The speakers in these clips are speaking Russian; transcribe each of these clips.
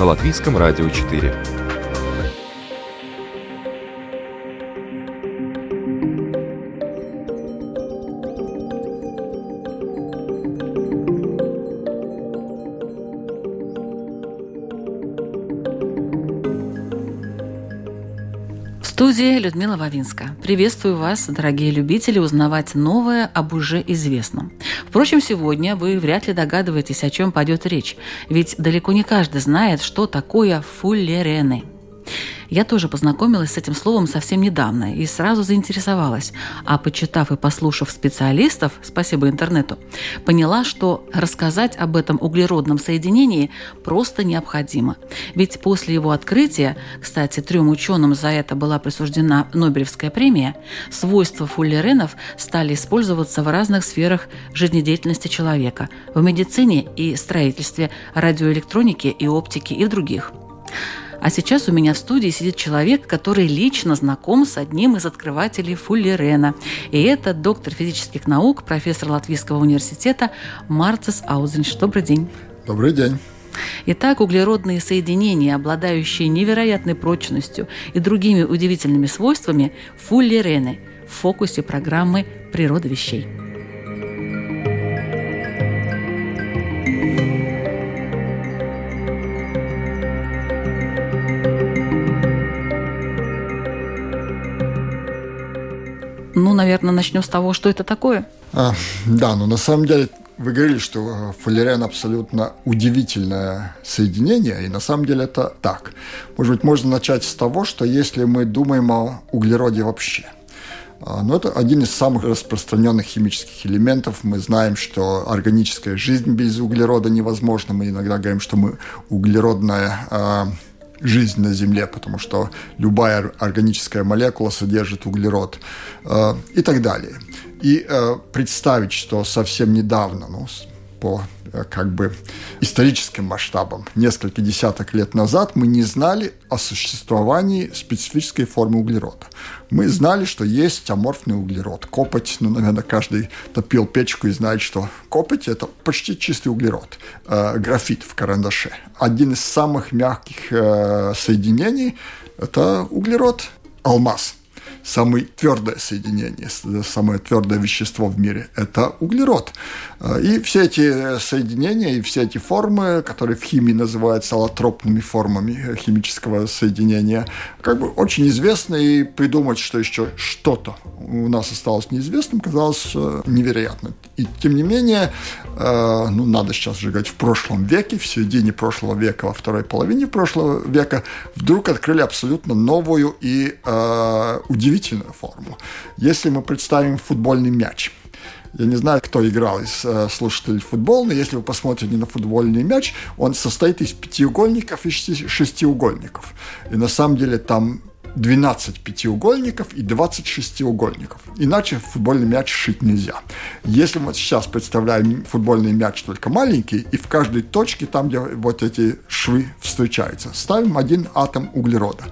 на Латвийском радио 4. В студии Людмила Вавинска. Приветствую вас, дорогие любители, узнавать новое об уже известном. Впрочем, сегодня вы вряд ли догадываетесь, о чем пойдет речь, ведь далеко не каждый знает, что такое фуллерены. Я тоже познакомилась с этим словом совсем недавно и сразу заинтересовалась. А почитав и послушав специалистов, спасибо интернету, поняла, что рассказать об этом углеродном соединении просто необходимо. Ведь после его открытия, кстати, трем ученым за это была присуждена Нобелевская премия, свойства фуллеренов стали использоваться в разных сферах жизнедеятельности человека – в медицине и строительстве, радиоэлектронике и оптике и других. А сейчас у меня в студии сидит человек, который лично знаком с одним из открывателей Фуллерена. И это доктор физических наук, профессор Латвийского университета Марцис Аузенш. Добрый день. Добрый день. Итак, углеродные соединения, обладающие невероятной прочностью и другими удивительными свойствами, фуллерены в фокусе программы «Природа вещей». Ну, наверное, начнем с того, что это такое. А, да, но ну, на самом деле вы говорили, что э, фуллерен абсолютно удивительное соединение, и на самом деле это так. Может быть, можно начать с того, что если мы думаем о углероде вообще – но ну, это один из самых распространенных химических элементов. Мы знаем, что органическая жизнь без углерода невозможна. Мы иногда говорим, что мы углеродная а, жизнь на Земле, потому что любая органическая молекула содержит углерод э, и так далее. И э, представить, что совсем недавно, ну, по э, как бы историческим масштабам. Несколько десяток лет назад мы не знали о существовании специфической формы углерода. Мы знали, что есть аморфный углерод, копоть. Ну, наверное, каждый топил печку и знает, что копоть – это почти чистый углерод, э, графит в карандаше. Один из самых мягких э, соединений – это углерод, алмаз – самое твердое соединение, самое твердое вещество в мире – это углерод. Э, и все эти соединения, и все эти формы, которые в химии называются аллотропными формами химического соединения, как бы очень известны, и придумать, что еще что-то у нас осталось неизвестным, казалось э, невероятно. И тем не менее, э, ну, надо сейчас сжигать в прошлом веке, в середине прошлого века, во второй половине прошлого века, вдруг открыли абсолютно новую и удивительную удивительную форму. Если мы представим футбольный мяч, я не знаю, кто играл из э, слушателей футбол, но если вы посмотрите на футбольный мяч, он состоит из пятиугольников и шестиугольников. И на самом деле там 12 пятиугольников и 20 шестиугольников. Иначе футбольный мяч шить нельзя. Если мы сейчас представляем футбольный мяч только маленький, и в каждой точке, там, где вот эти швы встречаются, ставим один атом углерода.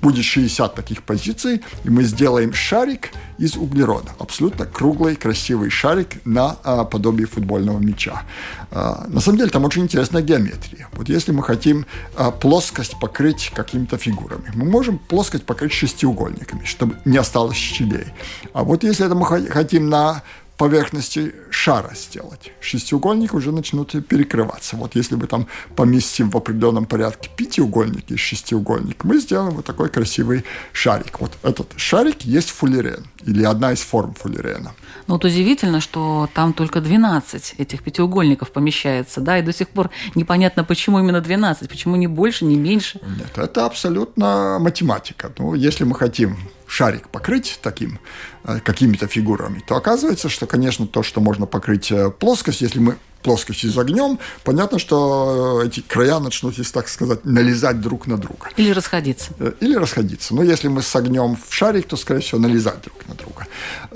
Будет 60 таких позиций, и мы сделаем шарик из углерода. Абсолютно круглый, красивый шарик на а, подобие футбольного мяча. А, на самом деле там очень интересная геометрия. Вот если мы хотим а, плоскость покрыть какими-то фигурами, мы можем плоскость покрыть шестиугольниками, чтобы не осталось щелей. А вот если это мы хотим на поверхности шара сделать. Шестиугольники уже начнут перекрываться. Вот если мы там поместим в определенном порядке пятиугольник и шестиугольник, мы сделаем вот такой красивый шарик. Вот этот шарик есть фуллерен, или одна из форм фуллерена. Ну вот удивительно, что там только 12 этих пятиугольников помещается, да, и до сих пор непонятно, почему именно 12, почему не больше, не меньше. Нет, это абсолютно математика. Ну, если мы хотим шарик покрыть таким, э, какими-то фигурами, то оказывается, что, конечно, то, что можно покрыть э, плоскость, если мы плоскостью с огнем, понятно, что эти края начнут, если так сказать, налезать друг на друга. Или расходиться. Э, или расходиться. Но если мы с огнем в шарик, то, скорее всего, налезать друг на друга.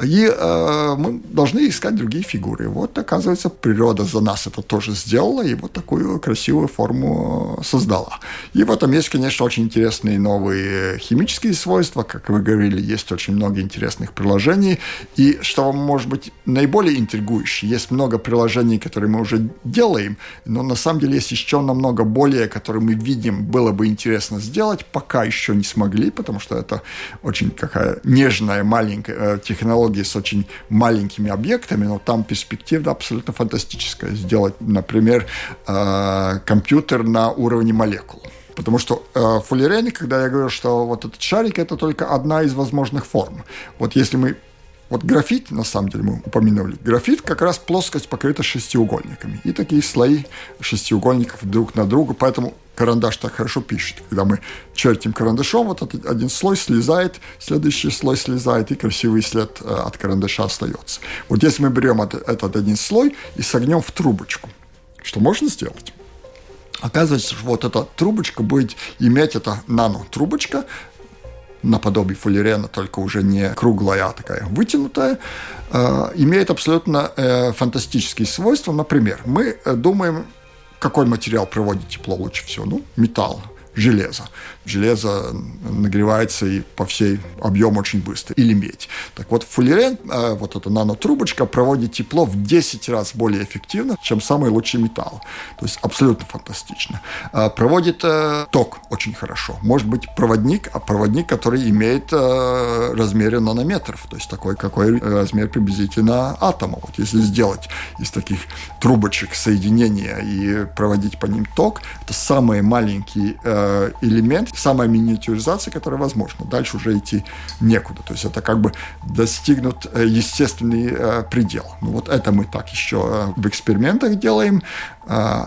И э, мы должны искать другие фигуры. Вот, оказывается, природа за нас это тоже сделала, и вот такую красивую форму э, создала. И в этом есть, конечно, очень интересные новые химические свойства. Как вы говорили, есть очень много интересных приложений. И что, может быть, наиболее интригующее, есть много приложений, которые мы уже делаем, но на самом деле есть еще намного более, которые мы видим, было бы интересно сделать, пока еще не смогли, потому что это очень какая нежная, маленькая э, технология с очень маленькими объектами, но там перспектива абсолютно фантастическая. Сделать, например, э, компьютер на уровне молекул. Потому что э, фуллерене, когда я говорю, что вот этот шарик, это только одна из возможных форм. Вот если мы вот графит, на самом деле, мы упомянули. Графит как раз плоскость покрыта шестиугольниками. И такие слои шестиугольников друг на друга. Поэтому карандаш так хорошо пишет. Когда мы чертим карандашом, вот этот один слой слезает, следующий слой слезает, и красивый след э, от карандаша остается. Вот если мы берем этот один слой и согнем в трубочку, что можно сделать? Оказывается, что вот эта трубочка будет иметь, это нано-трубочка, наподобие фуллерена, только уже не круглая, а такая вытянутая, э, имеет абсолютно э, фантастические свойства. Например, мы э, думаем, какой материал проводит тепло лучше всего? Ну, металл, железо железо нагревается и по всей объему очень быстро, или медь. Так вот, фуллерен, э, вот эта нанотрубочка, проводит тепло в 10 раз более эффективно, чем самый лучший металл. То есть абсолютно фантастично. Э, проводит э, ток очень хорошо. Может быть проводник, а проводник, который имеет размеры нанометров, то есть такой, какой размер приблизительно атома. Вот если сделать из таких трубочек соединения и проводить по ним ток, это самый маленький элемент, самая миниатюризация, которая возможна. Дальше уже идти некуда. То есть это как бы достигнут э, естественный э, предел. Ну вот это мы так еще э, в экспериментах делаем,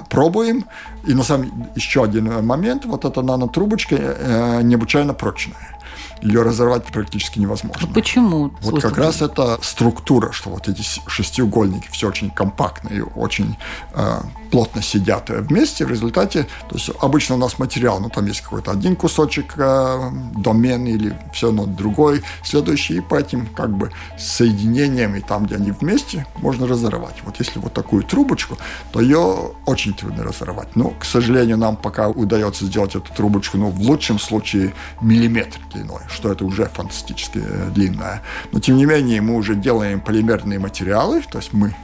пробуем. И на самом еще один момент, вот эта нанотрубочка необычайно прочная ее разорвать практически невозможно. А почему? Вот как раз это структура, что вот эти шестиугольники все очень компактные, очень э, плотно сидят вместе. В результате, то есть обычно у нас материал, ну там есть какой-то один кусочек э, домен или все равно другой, следующий, и по этим как бы соединениям и там, где они вместе, можно разорвать. Вот если вот такую трубочку, то ее очень трудно разорвать. Но, к сожалению, нам пока удается сделать эту трубочку, ну, в лучшем случае миллиметр длиной что это уже фантастически э, длинное. Но, тем не менее, мы уже делаем полимерные материалы, то есть мы,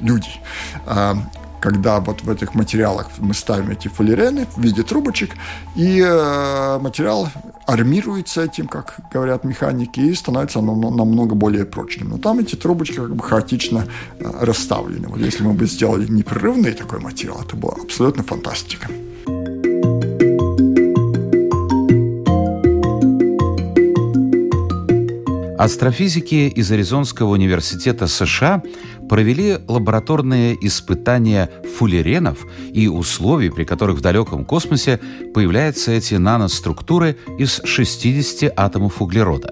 люди, а, когда вот в этих материалах мы ставим эти фуллерены в виде трубочек, и э, материал армируется этим, как говорят механики, и становится намного более прочным. Но там эти трубочки как бы хаотично э, расставлены. Вот если мы бы сделали непрерывный такой материал, это была абсолютно фантастика. Астрофизики из Аризонского университета США провели лабораторные испытания фуллеренов и условий, при которых в далеком космосе появляются эти наноструктуры из 60 атомов углерода.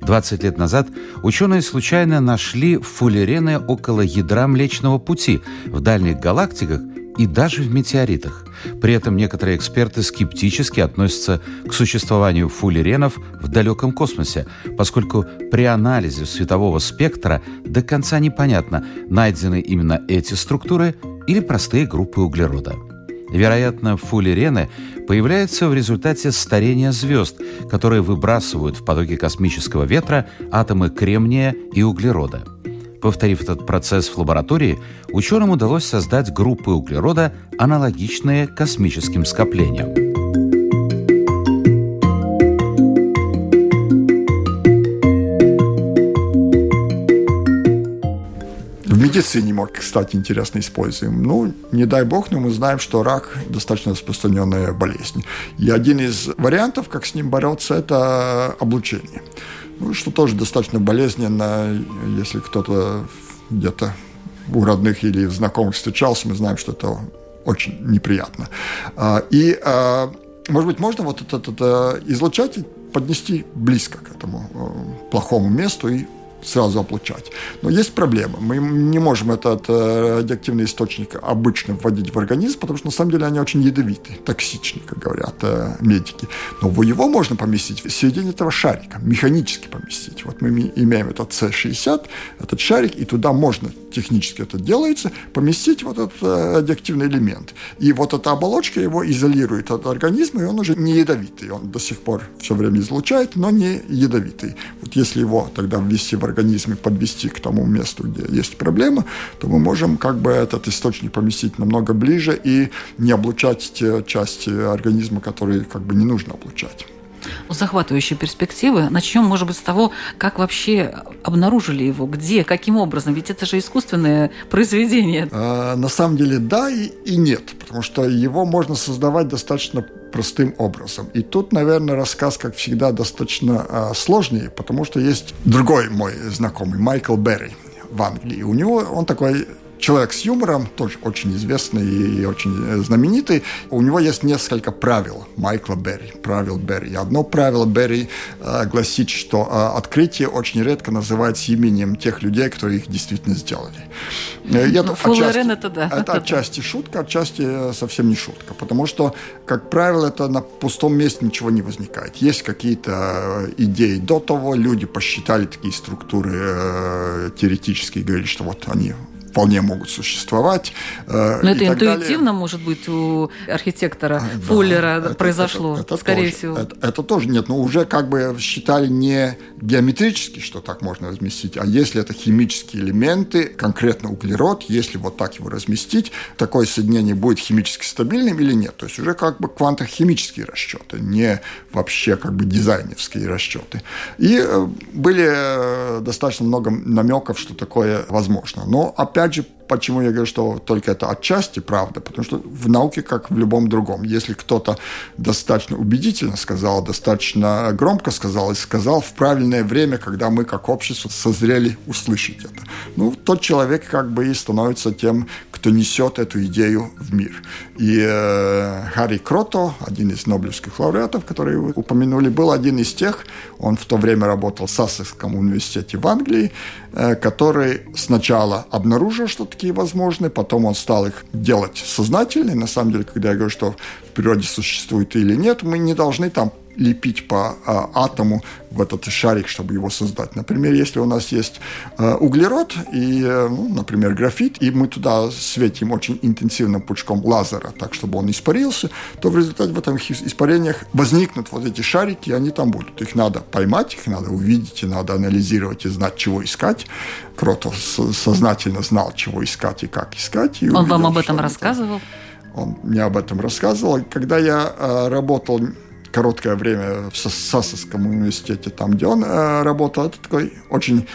20 лет назад ученые случайно нашли фуллерены около ядра Млечного Пути в дальних галактиках и даже в метеоритах. При этом некоторые эксперты скептически относятся к существованию фуллеренов в далеком космосе, поскольку при анализе светового спектра до конца непонятно, найдены именно эти структуры или простые группы углерода. Вероятно, фуллерены появляются в результате старения звезд, которые выбрасывают в потоки космического ветра атомы кремния и углерода – Повторив этот процесс в лаборатории, ученым удалось создать группы углерода, аналогичные космическим скоплениям. В медицине мы, кстати, интересно используем. Ну, не дай бог, но мы знаем, что рак достаточно распространенная болезнь. И один из вариантов, как с ним бороться, это облучение ну, что тоже достаточно болезненно, если кто-то где-то у родных или знакомых встречался, мы знаем, что это очень неприятно. А, и, а, может быть, можно вот это, это излучать и поднести близко к этому э, плохому месту и сразу облучать. Но есть проблема. Мы не можем этот э, радиоактивный источник обычно вводить в организм, потому что на самом деле они очень ядовиты, токсичны, как говорят э, медики. Но его можно поместить в середине этого шарика, механически поместить. Вот мы имеем этот С-60, этот шарик, и туда можно, технически это делается, поместить вот этот э, радиоактивный элемент. И вот эта оболочка его изолирует от организма, и он уже не ядовитый. Он до сих пор все время излучает, но не ядовитый. Вот если его тогда ввести в организм и подвести к тому месту, где есть проблема, то мы можем как бы этот источник поместить намного ближе и не облучать те части организма, которые как бы не нужно облучать захватывающие перспективы. Начнем, может быть, с того, как вообще обнаружили его, где, каким образом. Ведь это же искусственное произведение. А, на самом деле да и, и нет, потому что его можно создавать достаточно простым образом. И тут, наверное, рассказ, как всегда, достаточно а, сложнее, потому что есть другой мой знакомый, Майкл Берри в Англии. У него он такой человек с юмором, тоже очень известный и очень знаменитый. У него есть несколько правил Майкла Берри, правил Берри. Одно правило Берри э, гласит, что э, открытие очень редко называется именем тех людей, которые их действительно сделали. Э, это, отчасти, это да. Это отчасти шутка, отчасти э, совсем не шутка. Потому что, как правило, это на пустом месте ничего не возникает. Есть какие-то э, идеи до того, люди посчитали такие структуры э, теоретически и говорили, что вот они вполне могут существовать. Э, Но это интуитивно, далее. может быть, у архитектора а, Фуллера да, произошло, это, это, скорее тоже, всего. Это, это тоже нет, но уже как бы считали не геометрически, что так можно разместить, а если это химические элементы, конкретно углерод, если вот так его разместить, такое соединение будет химически стабильным или нет. То есть уже как бы квантохимические расчеты, не вообще как бы дизайнерские расчеты. И э, были э, достаточно много намеков, что такое возможно. Но опять опять же, почему я говорю, что только это отчасти правда, потому что в науке, как в любом другом, если кто-то достаточно убедительно сказал, достаточно громко сказал и сказал в правильное время, когда мы как общество созрели услышать это, ну, тот человек как бы и становится тем, кто несет эту идею в мир. И э, Харри Крото, один из нобелевских лауреатов, которые вы упомянули, был один из тех, он в то время работал в Сассекском университете в Англии, э, который сначала обнаружил, что такие возможны, потом он стал их делать сознательно. На самом деле, когда я говорю, что в природе существует или нет, мы не должны там лепить по а, атому в этот шарик, чтобы его создать. Например, если у нас есть а, углерод и, э, ну, например, графит, и мы туда светим очень интенсивным пучком лазера, так, чтобы он испарился, то в результате в этих испарениях возникнут вот эти шарики, и они там будут. Их надо поймать, их надо увидеть, и надо анализировать и знать, чего искать. Кротов сознательно знал, чего искать и как искать. И он увидел, вам об этом рассказывал? Он мне об этом рассказывал. Когда я э, работал короткое время в Сассовском университете, там, где он э, работал. Это такой очень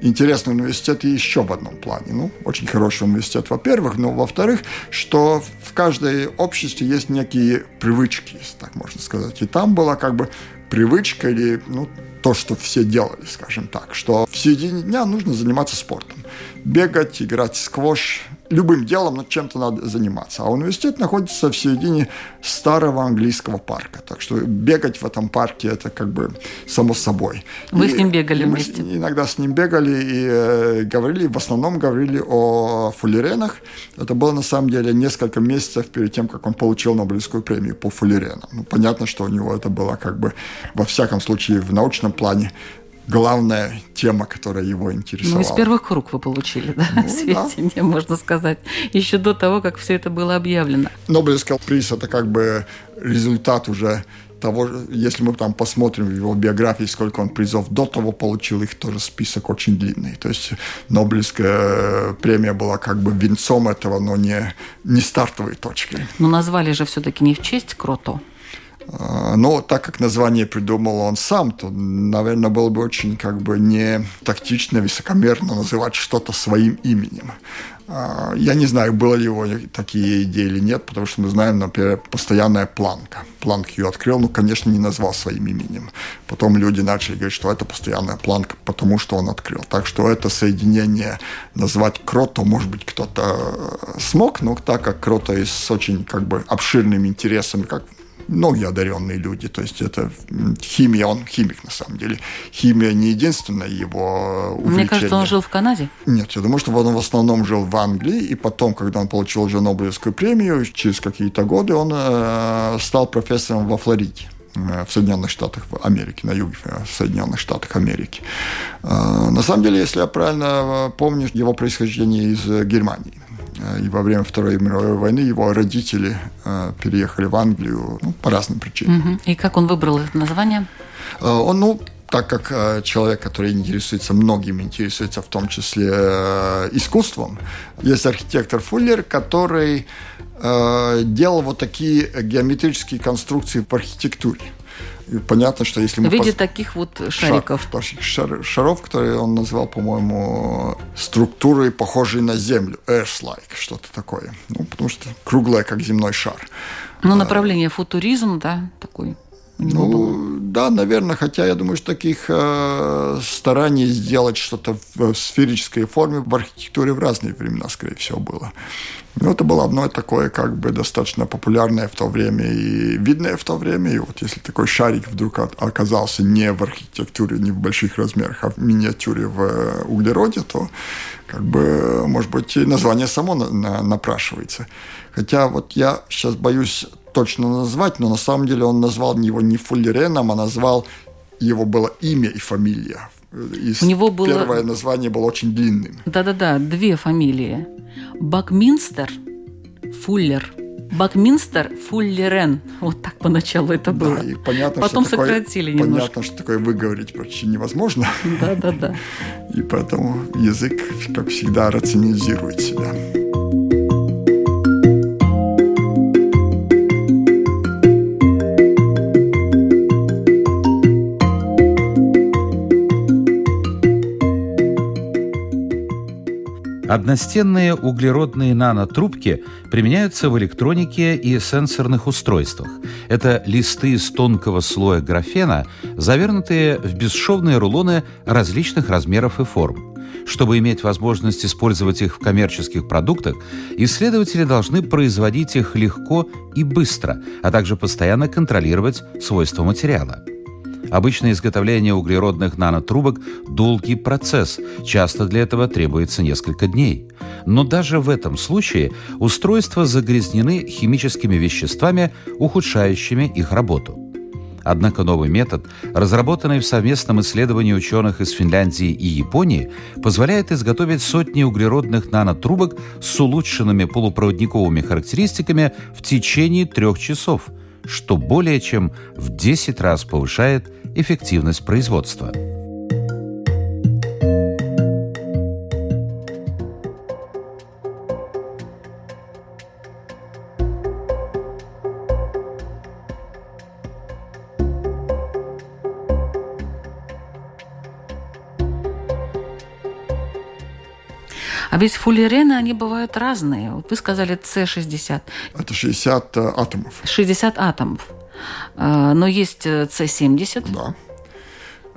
интересный университет и еще в одном плане. Ну, очень хороший университет, во-первых, но во-вторых, что в каждой обществе есть некие привычки, если так можно сказать. И там была как бы привычка или ну, то, что все делали, скажем так, что в середине дня нужно заниматься спортом. Бегать, играть в сквош, любым делом, над чем-то надо заниматься. А университет находится в середине старого английского парка. Так что бегать в этом парке это как бы само собой. Вы и, с ним бегали вместе? Мы иногда с ним бегали и э, говорили, в основном говорили о фуллеренах. Это было на самом деле несколько месяцев перед тем, как он получил Нобелевскую премию по фуллеренам. Ну, понятно, что у него это было как бы во всяком случае в научном плане главная тема, которая его интересовала. Ну, из первых круг вы получили, да, ну, сведения, да. можно сказать, еще до того, как все это было объявлено. Нобелевский приз – это как бы результат уже того, если мы там посмотрим в его биографии, сколько он призов до того получил, их тоже список очень длинный. То есть Нобелевская премия была как бы венцом этого, но не, не стартовой точкой. Но назвали же все-таки не в честь Крото, но так как название придумал он сам, то, наверное, было бы очень как бы не тактично, высокомерно называть что-то своим именем. А, я не знаю, было ли у него такие идеи или нет, потому что мы знаем, например, постоянная планка. Планк ее открыл, но, конечно, не назвал своим именем. Потом люди начали говорить, что это постоянная планка, потому что он открыл. Так что это соединение назвать Крото, может быть, кто-то смог, но так как Крото с очень как бы обширными интересами, как многие одаренные люди. То есть это химия, он химик на самом деле. Химия не единственное его увлечение. Мне кажется, он жил в Канаде. Нет, я думаю, что он в основном жил в Англии, и потом, когда он получил уже Нобелевскую премию, через какие-то годы он э, стал профессором во Флориде э, в Соединенных Штатах Америки, на юге э, Соединенных Штатах Америки. Э, на самом деле, если я правильно помню, его происхождение из Германии. И во время Второй мировой войны его родители переехали в Англию ну, по разным причинам. И как он выбрал это название? Он, ну, так как э, человек, который интересуется многим, интересуется в том числе э, искусством, есть архитектор Фуллер, который э, делал вот такие геометрические конструкции в архитектуре. И понятно, что если мы... В виде пос... таких вот шариков. Шар, шаров, которые он назвал, по-моему, структурой, похожей на Землю. Earth-like, что-то такое. Ну, потому что круглая, как земной шар. Ну, направление футуризм, да, такой. Ну, было. да, наверное, хотя я думаю, что таких э, стараний сделать что-то в сферической форме в архитектуре в разные времена, скорее всего, было. Но это было одно такое, как бы, достаточно популярное в то время и видное в то время. И вот если такой шарик вдруг оказался не в архитектуре, не в больших размерах, а в миниатюре в э, углероде, то, как бы, может быть, и название само на, на, напрашивается. Хотя вот я сейчас боюсь точно назвать, но на самом деле он назвал его не Фуллереном, а назвал его было имя и фамилия. И У него было... Первое название было очень длинным. Да-да-да, две фамилии. Бакминстер, Фуллер. Бакминстер, Фуллерен. Вот так поначалу это было. Да, и понятно, Потом что сократили такое, немножко. Понятно, что такое выговорить почти невозможно. Да-да-да. И поэтому язык, как всегда, рационализирует себя. Одностенные углеродные нанотрубки применяются в электронике и сенсорных устройствах. Это листы из тонкого слоя графена, завернутые в бесшовные рулоны различных размеров и форм. Чтобы иметь возможность использовать их в коммерческих продуктах, исследователи должны производить их легко и быстро, а также постоянно контролировать свойства материала. Обычно изготовление углеродных нанотрубок – долгий процесс, часто для этого требуется несколько дней. Но даже в этом случае устройства загрязнены химическими веществами, ухудшающими их работу. Однако новый метод, разработанный в совместном исследовании ученых из Финляндии и Японии, позволяет изготовить сотни углеродных нанотрубок с улучшенными полупроводниковыми характеристиками в течение трех часов – что более чем в 10 раз повышает эффективность производства. Ведь фуллерены, они бывают разные. Вот вы сказали С60. Это 60 э, атомов. 60 атомов. А, но есть С70. Да.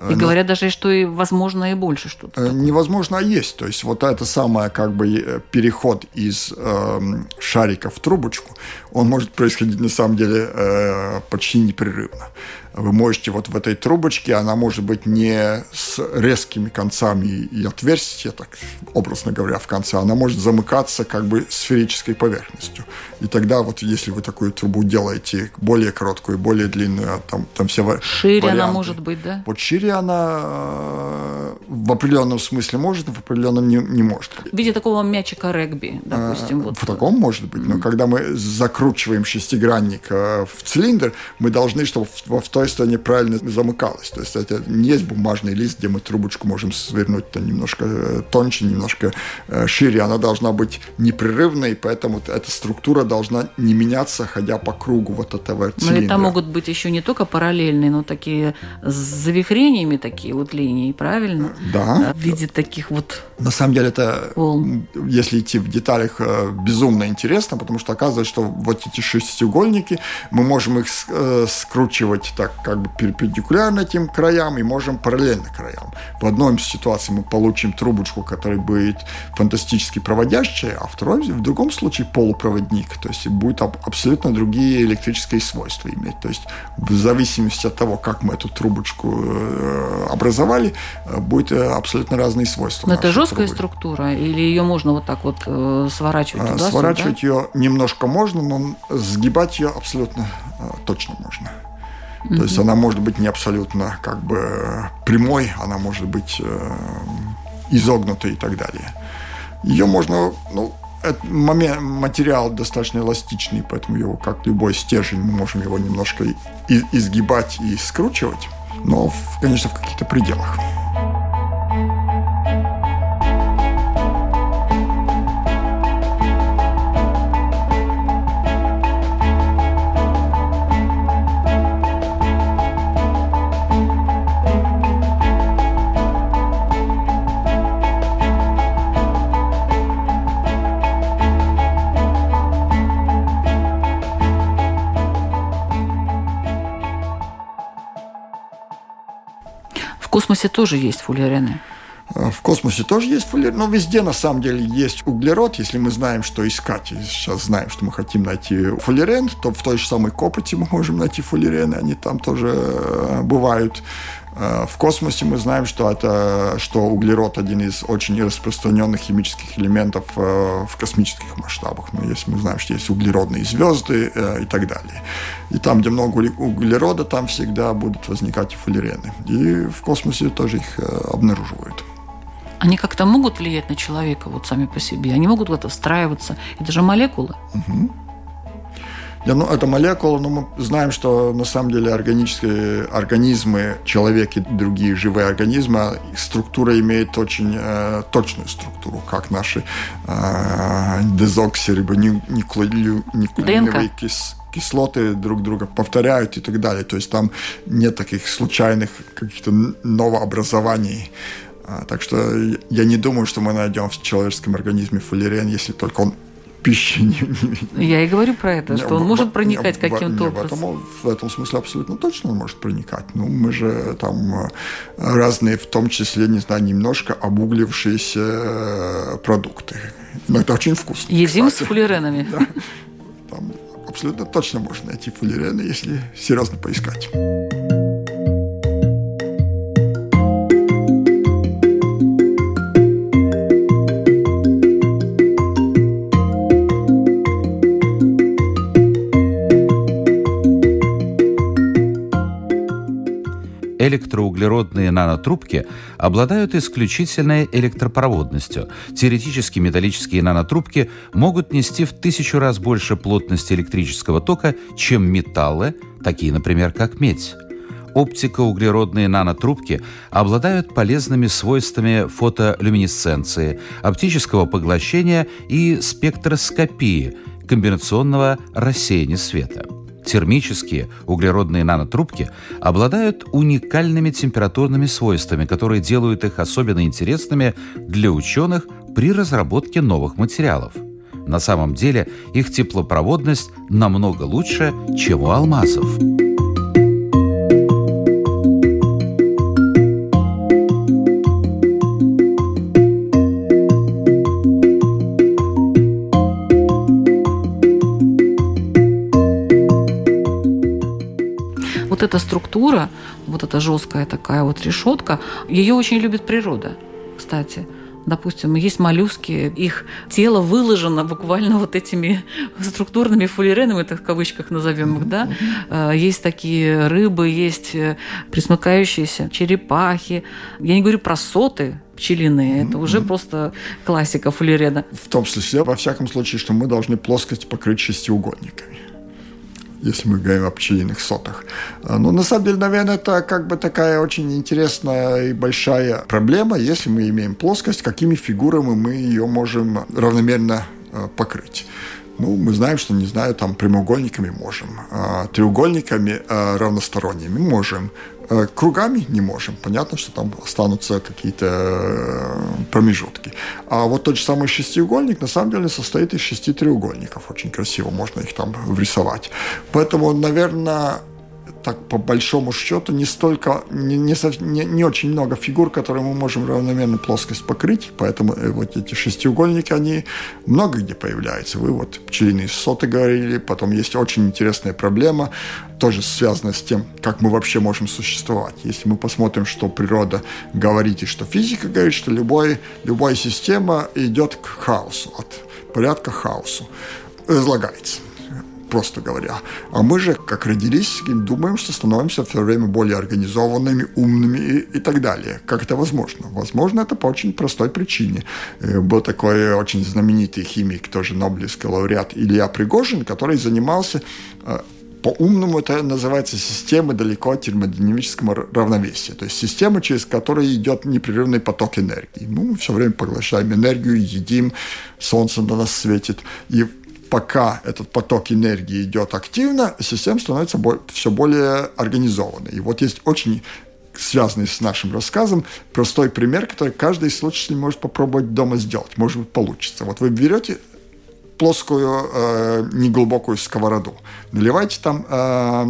И Но... говорят даже, что и возможно и больше что-то. Э, невозможно, а есть. То есть вот это самое как бы э, переход из э, шарика в трубочку, он может происходить на самом деле э, почти непрерывно вы можете вот в этой трубочке, она может быть не с резкими концами и отверстия, так образно говоря, в конце, она может замыкаться как бы сферической поверхностью. И тогда вот если вы такую трубу делаете более короткую, более длинную, а там, там все Шире варианты. она может быть, да? Вот шире она э, в определенном смысле может, в определенном не, не может. В виде такого мячика регби, допустим. А, вот. В таком может быть, но mm-hmm. когда мы закручиваем шестигранник э, в цилиндр, мы должны, чтобы в, в той той стороне правильно замыкалось. То есть это не есть бумажный лист, где мы трубочку можем свернуть то немножко э, тоньше, немножко э, шире. Она должна быть непрерывной, поэтому эта структура должна не меняться, ходя по кругу вот этого цилиндра. Но это могут быть еще не только параллельные, но такие с завихрениями такие вот линии, правильно? Да. В виде таких вот На самом деле это, волн. если идти в деталях, э, безумно интересно, потому что оказывается, что вот эти шестиугольники, мы можем их скручивать так как бы перпендикулярно этим краям и можем параллельно краям. В одной ситуации мы получим трубочку, которая будет фантастически проводящая, а второй, в другом случае полупроводник, то есть будет абсолютно другие электрические свойства иметь. То есть в зависимости от того, как мы эту трубочку э, образовали, э, будет э, абсолютно разные свойства. Но это жесткая трубы. структура или ее можно вот так вот сворачивать туда Сворачивать ее немножко можно, но сгибать ее абсолютно точно можно. То есть она может быть не абсолютно как бы прямой, она может быть э, изогнутой и так далее. Ее можно, ну, момент, материал достаточно эластичный, поэтому его, как любой стержень, мы можем его немножко изгибать и скручивать, но, конечно, в каких-то пределах. Космосе тоже есть фуллерены. А, в космосе тоже есть фуллерен, но везде на самом деле есть углерод. Если мы знаем, что искать, и сейчас знаем, что мы хотим найти фуллерен, то в той же самой Копоте мы можем найти фуллерены, они там тоже э, бывают. Э, в космосе мы знаем, что, это, что углерод один из очень распространенных химических элементов э, в космических масштабах. Но если мы знаем, что есть углеродные звезды и так далее. И там, где много углерода, там всегда будут возникать фуллерены. И в космосе тоже их обнаруживают они как-то могут влиять на человека вот сами по себе? Они могут как-то встраиваться? Это же молекулы. Угу. Да, ну, это молекулы, но мы знаем, что на самом деле органические организмы, человек и другие живые организмы, структура имеет очень э, точную структуру, как наши э, дезоксирибонуклеиновые кис, кислоты друг друга повторяют и так далее. То есть там нет таких случайных каких-то новообразований. А, так что я не думаю, что мы найдем в человеческом организме фуллерен, если только он пищи не, не Я и говорю про это, что он в, может проникать каким-то образом. В этом, в этом смысле абсолютно точно он может проникать. Ну, мы же там э, разные, в том числе, не знаю, немножко обуглившиеся э, продукты. Но это очень вкусно. Едим кстати. с фуллеренами. Да. Там абсолютно точно можно найти фуллерены, если серьезно поискать. Электроуглеродные нанотрубки обладают исключительной электропроводностью. Теоретически металлические нанотрубки могут нести в тысячу раз больше плотности электрического тока, чем металлы, такие, например, как медь. Оптикоуглеродные нанотрубки обладают полезными свойствами фотолюминесценции, оптического поглощения и спектроскопии, комбинационного рассеяния света. Термические углеродные нанотрубки обладают уникальными температурными свойствами, которые делают их особенно интересными для ученых при разработке новых материалов. На самом деле их теплопроводность намного лучше, чем у алмазов. Вот эта структура, вот эта жесткая такая вот решетка, ее очень любит природа, кстати. Допустим, есть моллюски, их тело выложено буквально вот этими структурными фуллеренами, это в кавычках назовем их, да. Э, есть такие рыбы, есть э, присмыкающиеся черепахи. Я не говорю про соты, пчелиные. Это уже просто классика фуллерена. В том числе, во всяком случае, что мы должны плоскость покрыть шестиугольниками если мы говорим о пчелиных сотах. А, Но на самом деле, наверное, это как бы такая очень интересная и большая проблема, если мы имеем плоскость, какими фигурами мы ее можем равномерно а, покрыть. Ну, мы знаем, что, не знаю, там прямоугольниками можем, а, треугольниками равносторонними можем, кругами не можем. Понятно, что там останутся какие-то э, промежутки. А вот тот же самый шестиугольник на самом деле состоит из шести треугольников. Очень красиво, можно их там врисовать. Поэтому, наверное, так по большому счету не столько, не, не, не, не очень много фигур, которые мы можем равномерно плоскость покрыть, поэтому э, вот эти шестиугольники, они много где появляются. Вы вот пчелиные соты говорили, потом есть очень интересная проблема, тоже связанная с тем, как мы вообще можем существовать. Если мы посмотрим, что природа говорит и что физика говорит, что любой, любая система идет к хаосу, от порядка хаосу, разлагается просто говоря. А мы же, как родились, думаем, что становимся все время более организованными, умными и, и так далее. Как это возможно? Возможно, это по очень простой причине. Э, был такой очень знаменитый химик, тоже Нобелевский лауреат Илья Пригожин, который занимался э, по-умному это называется система далеко от термодинамического равновесия. То есть система, через которую идет непрерывный поток энергии. Ну, мы все время поглощаем энергию, едим, солнце на нас светит. И пока этот поток энергии идет активно, система становится все более организованной. И вот есть очень связанный с нашим рассказом, простой пример, который каждый слушатель может попробовать дома сделать. Может быть, получится. Вот вы берете плоскую, э, неглубокую сковороду, наливаете там э,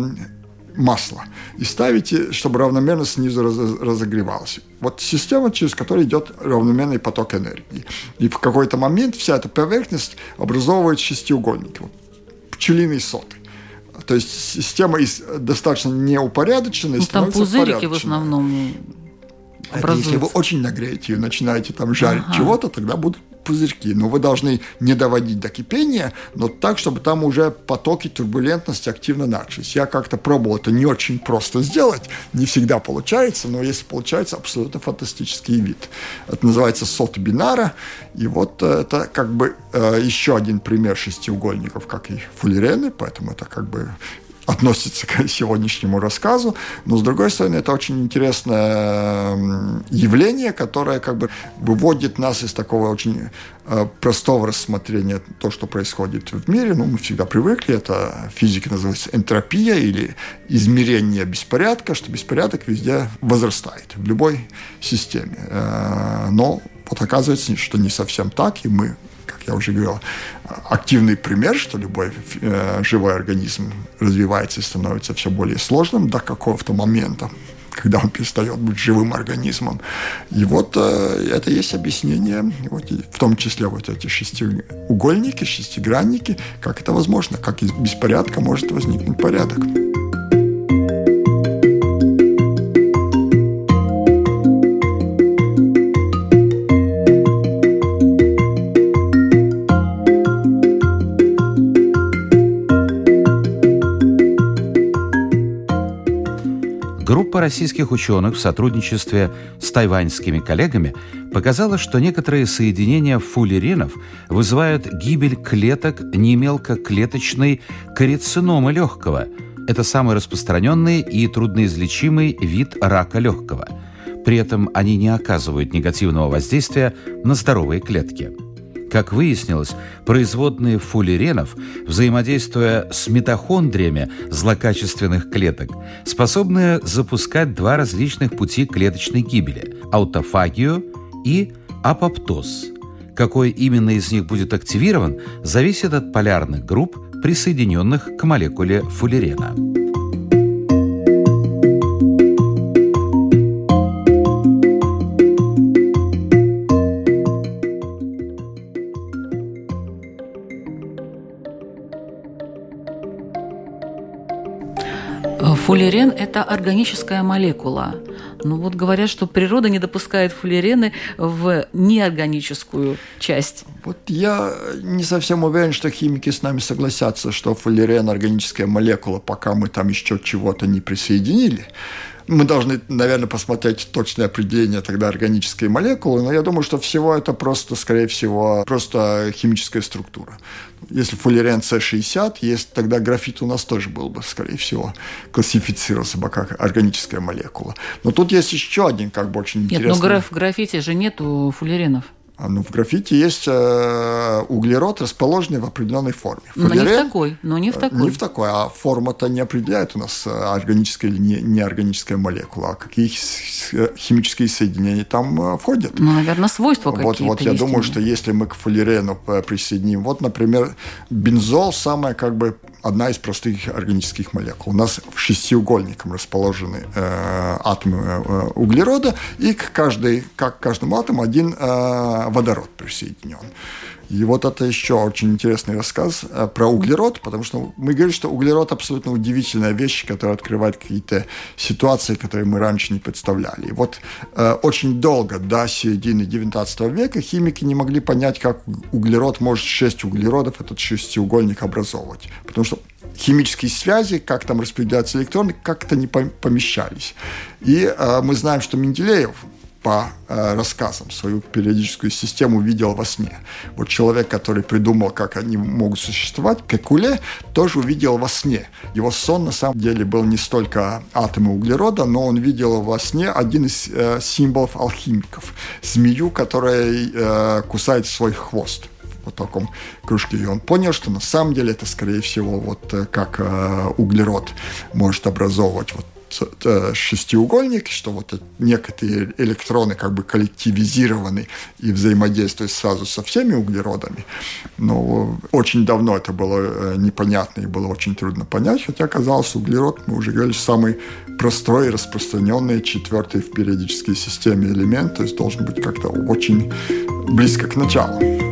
масло и ставите, чтобы равномерно снизу разогревалось. Вот система, через которую идет равномерный поток энергии. И в какой-то момент вся эта поверхность образовывает шестиугольники, вот, пчелиные соты. То есть система достаточно неупорядоченная. Ну, там пузырики в основном образуются. Если вы очень нагреете и начинаете там жарить ага. чего-то, тогда будут пузырьки. Но вы должны не доводить до кипения, но так, чтобы там уже потоки турбулентности активно начались. Я как-то пробовал, это не очень просто сделать, не всегда получается, но если получается, абсолютно фантастический вид. Это называется сот бинара, и вот э, это как бы э, еще один пример шестиугольников, как и фуллерены, поэтому это как бы относится к сегодняшнему рассказу, но с другой стороны это очень интересное явление, которое как бы выводит нас из такого очень э, простого рассмотрения то, что происходит в мире. Ну, мы всегда привыкли, это физика называется энтропия или измерение беспорядка, что беспорядок везде возрастает, в любой системе. Э, но вот оказывается, что не совсем так, и мы я уже говорил, активный пример, что любой э, живой организм развивается и становится все более сложным до какого-то момента, когда он перестает быть живым организмом. И вот э, это есть объяснение, вот, в том числе вот эти шестиугольники, шестигранники, как это возможно, как из беспорядка может возникнуть порядок. Группа российских ученых в сотрудничестве с тайваньскими коллегами показала, что некоторые соединения фуллеренов вызывают гибель клеток немелкоклеточной карициномы легкого. Это самый распространенный и трудноизлечимый вид рака легкого. При этом они не оказывают негативного воздействия на здоровые клетки. Как выяснилось, производные фуллеренов, взаимодействуя с митохондриями злокачественных клеток, способны запускать два различных пути клеточной гибели – аутофагию и апоптоз. Какой именно из них будет активирован, зависит от полярных групп, присоединенных к молекуле фуллерена. Фуллерен – это органическая молекула. Ну вот говорят, что природа не допускает фуллерены в неорганическую часть. Вот я не совсем уверен, что химики с нами согласятся, что фуллерен – органическая молекула, пока мы там еще чего-то не присоединили. Мы должны, наверное, посмотреть точное определение тогда органической молекулы, но я думаю, что всего это просто, скорее всего, просто химическая структура. Если фуллерен С60, есть, тогда графит у нас тоже был бы, скорее всего, классифицировался бы как органическая молекула. Но тут есть еще один, как бы, очень интересный... Нет, но в графите же нету фуллеренов. А, ну, в графите есть э, углерод, расположенный в определенной форме. Фуллерен, но не в такой, но не в такой. Не в такой, а форма-то не определяет у нас э, органическая или не, неорганическая молекула, а какие химические соединения там э, входят. Ну, наверное, свойства вот, какие-то Вот я думаю, что если мы к фуллерену присоединим, вот, например, бензол, самая как бы одна из простых органических молекул. У нас в шестиугольником расположены э, атомы э, углерода, и к, каждой, как к каждому атому один э, водород присоединен. И вот это еще очень интересный рассказ э, про углерод, потому что мы говорим, что углерод абсолютно удивительная вещь, которая открывает какие-то ситуации, которые мы раньше не представляли. И вот э, очень долго, до середины 19 века, химики не могли понять, как углерод может 6 углеродов, этот шестиугольник образовывать. Потому что химические связи, как там распределяются электроны, как-то не помещались. И э, мы знаем, что Менделеев по э, рассказам свою периодическую систему видел во сне. Вот человек, который придумал, как они могут существовать, Кекуле, тоже увидел во сне. Его сон на самом деле был не столько атомы углерода, но он видел во сне один из э, символов алхимиков. Змею, которая э, кусает свой хвост вот таком кружке. И он понял, что на самом деле это, скорее всего, вот э, как э, углерод может образовывать вот шестиугольник, что вот некоторые электроны как бы коллективизированы и взаимодействуют сразу со всеми углеродами. Но очень давно это было э, непонятно и было очень трудно понять, хотя оказалось углерод, мы уже говорили, самый простой и распространенный четвертый в периодической системе элемент, то есть должен быть как-то очень близко к началу.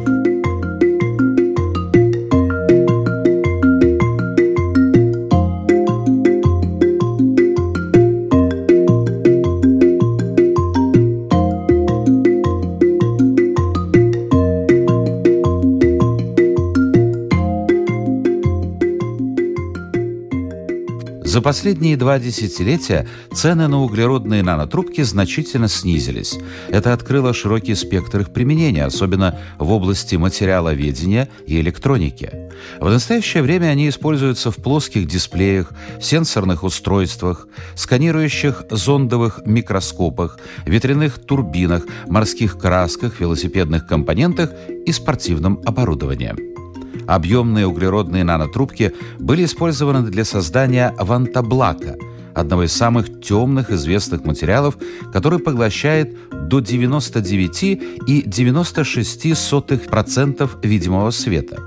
Последние два десятилетия цены на углеродные нанотрубки значительно снизились. Это открыло широкий спектр их применения, особенно в области материаловедения и электроники. В настоящее время они используются в плоских дисплеях, сенсорных устройствах, сканирующих зондовых микроскопах, ветряных турбинах, морских красках, велосипедных компонентах и спортивном оборудовании. Объемные углеродные нанотрубки были использованы для создания вантоблака, одного из самых темных известных материалов, который поглощает до 99,96% видимого света.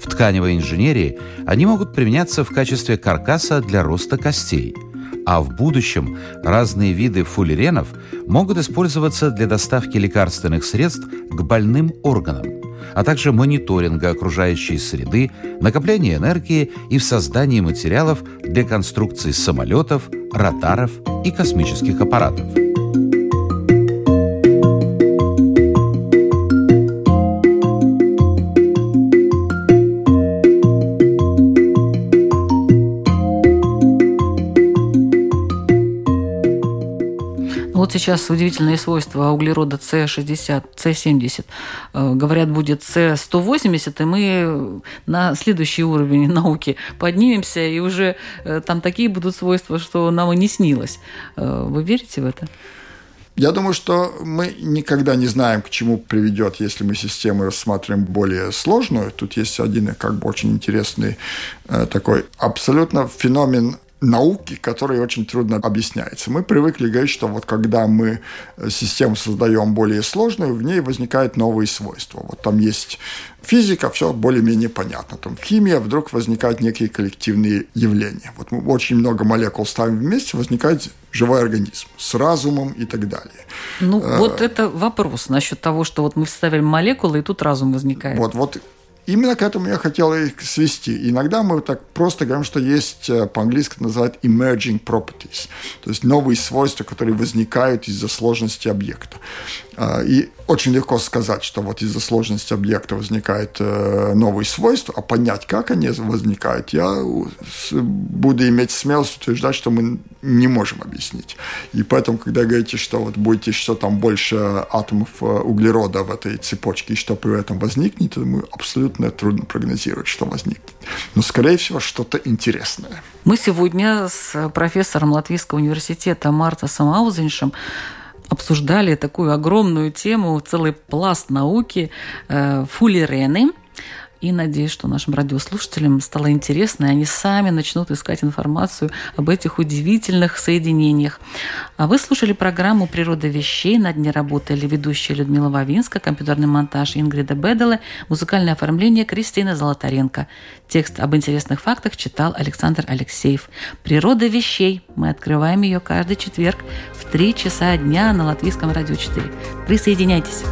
В тканевой инженерии они могут применяться в качестве каркаса для роста костей – а в будущем разные виды фуллеренов могут использоваться для доставки лекарственных средств к больным органам а также мониторинга окружающей среды, накопления энергии и в создании материалов для конструкции самолетов, радаров и космических аппаратов. Вот сейчас удивительные свойства углерода С60, С70. Э, говорят, будет С180, и мы на следующий уровень науки поднимемся, и уже э, там такие будут свойства, что нам и не снилось. Э, вы верите в это? Я думаю, что мы никогда не знаем, к чему приведет, если мы систему рассматриваем более сложную. Тут есть один как бы очень интересный такой абсолютно феномен науки, которые очень трудно объясняется. Мы привыкли говорить, что вот когда мы э, систему создаем более сложную, в ней возникают новые свойства. Вот там есть физика, все более-менее понятно. Там в химии вдруг возникают некие коллективные явления. Вот мы очень много молекул ставим вместе, возникает живой организм с разумом и так далее. Ну, вот это вопрос насчет того, что вот мы вставили молекулы, и тут разум возникает. Вот, вот Именно к этому я хотел их свести. Иногда мы так просто говорим, что есть э, по-английски называют emerging properties, то есть новые свойства, которые возникают из-за сложности объекта. А, и очень легко сказать, что вот из-за сложности объекта возникают э, новые свойства, а понять, как они возникают, я буду иметь смелость утверждать, что мы не можем объяснить. И поэтому, когда говорите, что вот будете, что там больше атомов э, углерода в этой цепочке, и что при этом возникнет, мы абсолютно трудно прогнозировать, что возникнет. Но, скорее всего, что-то интересное. Мы сегодня с профессором Латвийского университета Марта Самаузеншем обсуждали такую огромную тему, целый пласт науки, э, фуллерены. И надеюсь, что нашим радиослушателям стало интересно, и они сами начнут искать информацию об этих удивительных соединениях. А вы слушали программу «Природа вещей». На дне работали ведущая Людмила Вавинска, компьютерный монтаж Ингрида Беделе, музыкальное оформление Кристина Золотаренко. Текст об интересных фактах читал Александр Алексеев. «Природа вещей». Мы открываем ее каждый четверг в 3 часа дня на Латвийском радио 4. Присоединяйтесь.